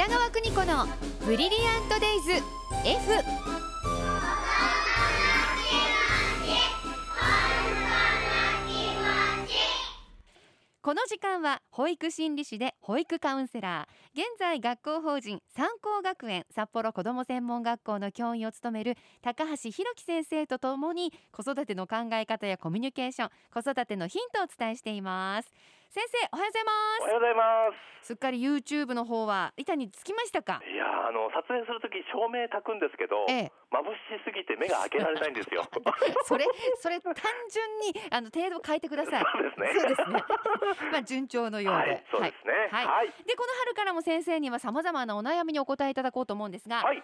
北川邦子のブリリアントデイズ F この時間は保育心理士で保育カウンセラー現在学校法人三高学園札幌子ども専門学校の教員を務める高橋弘樹先生とともに子育ての考え方やコミュニケーション子育てのヒントをお伝えしています。先生おはようございます。おはようございます。すっかり YouTube の方は板につきましたか？いやあの撮影するとき照明焚くんですけど、ええ、眩しすぎて目が開けられないんですよ。それそれ単純にあの程度変えてください。そうですね。そうですね。まあ順調のようで、はい、そうですね。はいはい。でこの春からも先生にはさまざまなお悩みにお答えいただこうと思うんですが、はい。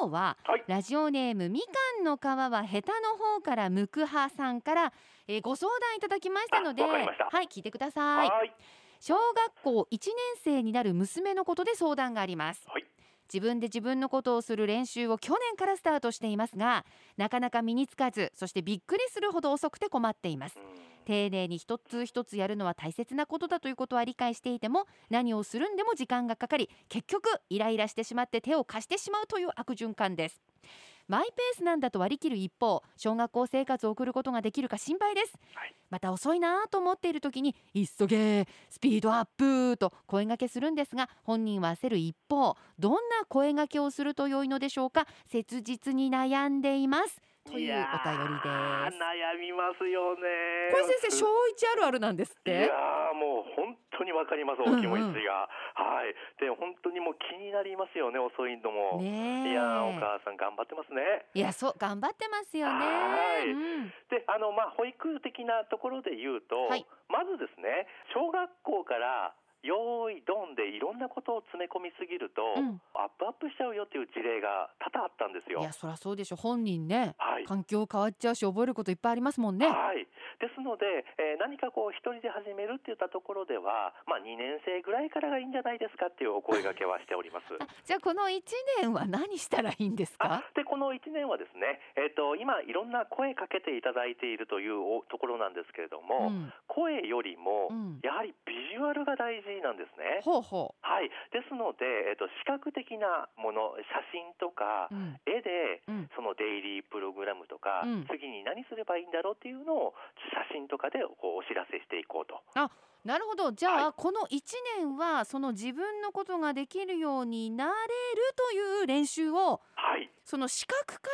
今日は、はい。ラジオネームみかんの皮はヘタの方からむくはさんから、えーご相談いただきましたのではい聞いてください。はい。小学校1年生になる娘のことで相談があります。はい。自分で自分のことをする練習を去年からスタートしていますがなかなか身につかずそしてびっくりするほど遅くて困っています。うん丁寧に一つ一つやるのは大切なことだということは理解していても何をするんでも時間がかかり結局イライラしてしまって手を貸してしまうという悪循環です。マイペースなんだと割り切る一方小学校生活を送ることができるか心配です、はい。また遅いなぁと思っている時に急げスピードアップと声掛けするんですが本人は焦る一方どんな声掛けをすると良いのでしょうか切実に悩んでいますというお便りです。悩みますよね。これ先生小一あるあるなんですっいてやーもう本当にわかりますお気持ちが、うんうんはい。で本当にもう気になりますよね遅いのも、いやーお母さん頑張ってますね。いやそう頑張ってますよね。はい。うん。であのまあ保育的なところで言うと、はい。まずですね小学校から用意ドンでいろんなことを詰め込みすぎると、うん。アップアップしちゃうよっていう事例が多々あったんですよ。いやそりゃそうでしょ。本人ね。はい環境変わっちゃうし覚えることいっぱいありますもんね。はい、ですので、え何かこう一人で始めるっていったところでは、まあ、2年生ぐらいからがいいんじゃないですかっていうお声掛けはしております。あじゃあこの1年は何したらいいんですか？あでこの1年はですね、えー、と今いろんな声かけていただいているというおところなんですけれども、うん。声よりもうん。やはりビジュアルが大事なんですね。ほうほはい、ですので、えー、と視覚的なもの写真とかう、うん。絵でうん。そのデイリープログラムとか、うん。次に何すればいいんだろうっていうのを写真とかでこうお知らせしていこうと。なるほど。じゃあ、はこの1年はその自分のことができるようになれるという練習をはい、その視覚か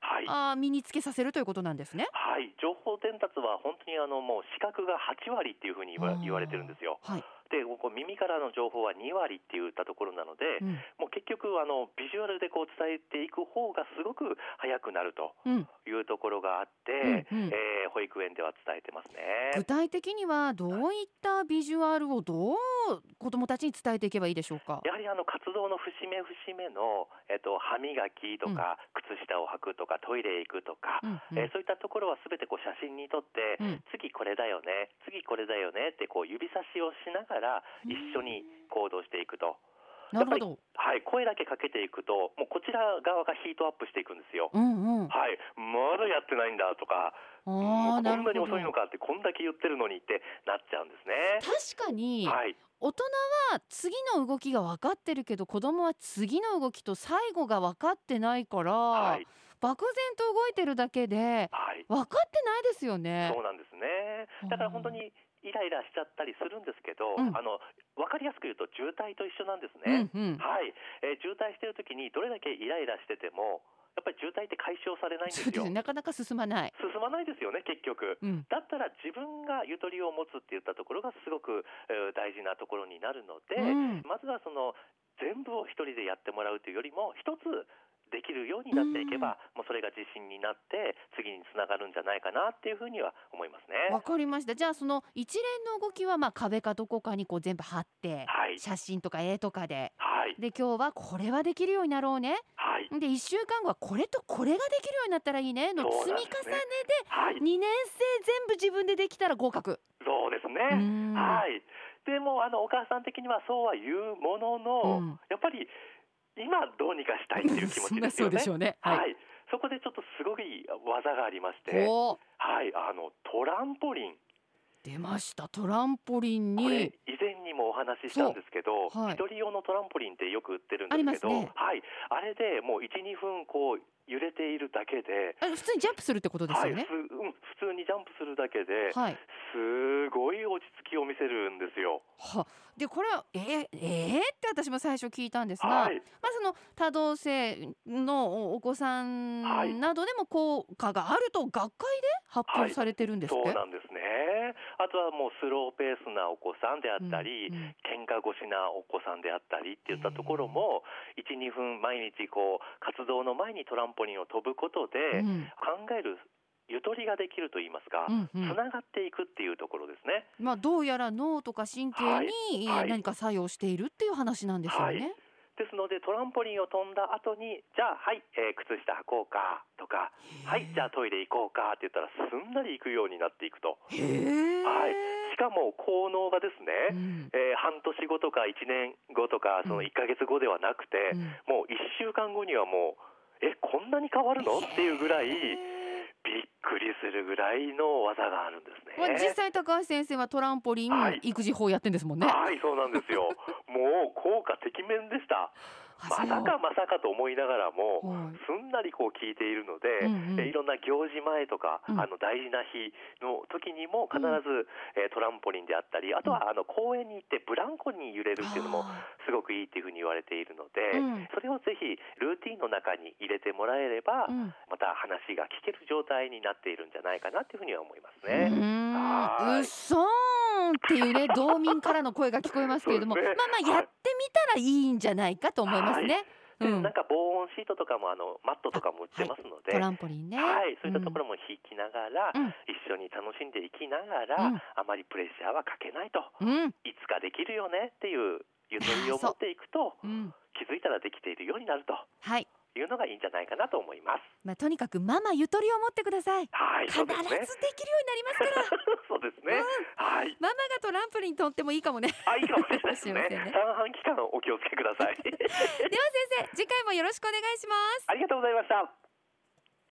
はい、らあー身につけさせるということなんですね。はい、情報伝達は本当にあのもう視覚が8割っていうふうに言われてるんですよ。はい、で、こう耳からの情報は2割って言ったところなので、うん。もう結局あのビジュアルでこう伝えていく方がすごく早くなるとうん、いうところがあって、うんうん。えー保育園では伝えてますね。具体的にはどういったビジュアルをどう子どもたちに伝えていけばいいでしょうか？やはりあの活動の節目節目の、えっと、歯磨きとか、靴下を履くとかトイレへ行くとか、うんうん。えーそういったところはすべてこう写真に撮って、うん。次これだよね次これだよねってこう指差しをしながら一緒に行動していくと、なるほど。はい、声だけかけていくともうこちら側がヒートアップしていくんですよ。うんうん。はい、まだやってないんだとか、こんなに遅いのかってこんだけ言ってるのにってなっちゃうんですね。確かにはい、大人は次の動きが分かってるけど子供は次の動きと最後が分かってないから、はい、漠然と動いてるだけではい。分かってないですよねそうなんですね。だから本当にイライラしちゃったりするんですけど、うんあの分かりやすく言うと渋滞と一緒なんですうんね。うんはい、えー渋滞してる時にどれだけイライラしてても、やっぱり渋滞って解消されないんですすよ。ねなかなか進まない、進まないですよね結局。うん、だったら自分がゆとりを持つって言ったところがすごく、えー大事なところになるので、うんまずはその全部を一人でやってもらうというよりも一つできるようになっていけば、もうそれが自信になって次につながるんじゃないかなっていうふうには思いますね。わかりました。じゃあその一連の動きはまあ壁かどこかにこう全部貼って、はい。写真とか絵とかで。はい。で今日はこれはできるようになろうね。はい。で1週間後はこれとこれができるようになったらいいね。の積み重ねはい。で2年生全部自分でできたら合格。そうですうね。ん。はい。でもあのお母さん的にはそうは言うものの、うん。やっぱり今どうにかしたいっていう気持ちですよね。そねはいはい。そこでちょっとすごい技がありまして、はい、あのトランポリン。出ました。トランポリンこれに以前にもお話ししたんですけど、はい。一人用のトランポリンってよく売ってるんですけど、ね。はい、あれでもう1、2分こう揺れているだけで、あ普通にジャンプするってことですはい、よねすうん、普通にジャンプするだけで、はい。すごい落ち着きを見せるんですよ。はでこれはえー、えー、って私も最初聞いたんですが、はい、まあその多動性のお子さんはい。などでも効果があると学会で発表されてるんですそうなんですね。あとはもうスローペースなお子さんであったり、うんうん喧嘩腰なお子さんであったりっていったところも1、2分毎日こう活動の前にトランポリンを飛ぶことでうん考えるゆとりができると言いますか、うんうんつながっていくっていうところですね。まあどうやら脳とか神経にはいはい何か作用しているっていう話なんですよね。ですのでトランポリンを飛んだ後にじゃあはい、えー靴下履こうかとかはいじゃあトイレ行こうかって言ったらすんなり行くようになっていくと。はい。しかも効能がですね、うん。えー半年後とか1年後とかその1ヶ月後ではなくて、うん。もう1週間後にはもうえこんなに変わるの？っていうぐらいびっくりするぐらいの技があるんですね。まあ実際高橋先生はトランポリン、はい育児法やってんですもんね。はいそうなんですよもう効果てきめんでしたまさかまさかと思いながらもはい。すんなりこう聞いているので、うんうん。えいろんな行事前とか、うん。あの大事な日の時にも必ず、えートランポリンであったりあとはあの公園に行ってブランコに揺れるっていうのもあすごくい。いっていうふうに言われているので、うん。それをぜひルーティンの中に入れてもらえれば、また話が聞ける状態になっているんじゃないかなっていうふうには思いますうね。うっそっていうね道民からの声が聞こえますけれども、ね。まあまあやってみたらいいんじゃないかと思いますね。でうん。なんか防音シートとかもあのマットとかも売ってますので、トランポリンね。はい、そういったところも引きながら、うん。一緒に楽しんでいきながら、うん。あまりプレッシャーはかけないといつかできるよねっていうゆとりを持っていくとうん、気づいたらできているようになると。はい。いうのがいいんじゃないかなと思います。まあとにかくママゆとりを持ってください。はい、必ずできるようになりますから。そうですね。はい。ママがトランポリンとってもいいかもね。あ、いいかもしれないですね。ね三半期間お気をつけください。では先生次回もよろしくお願いします。ありがとうございました。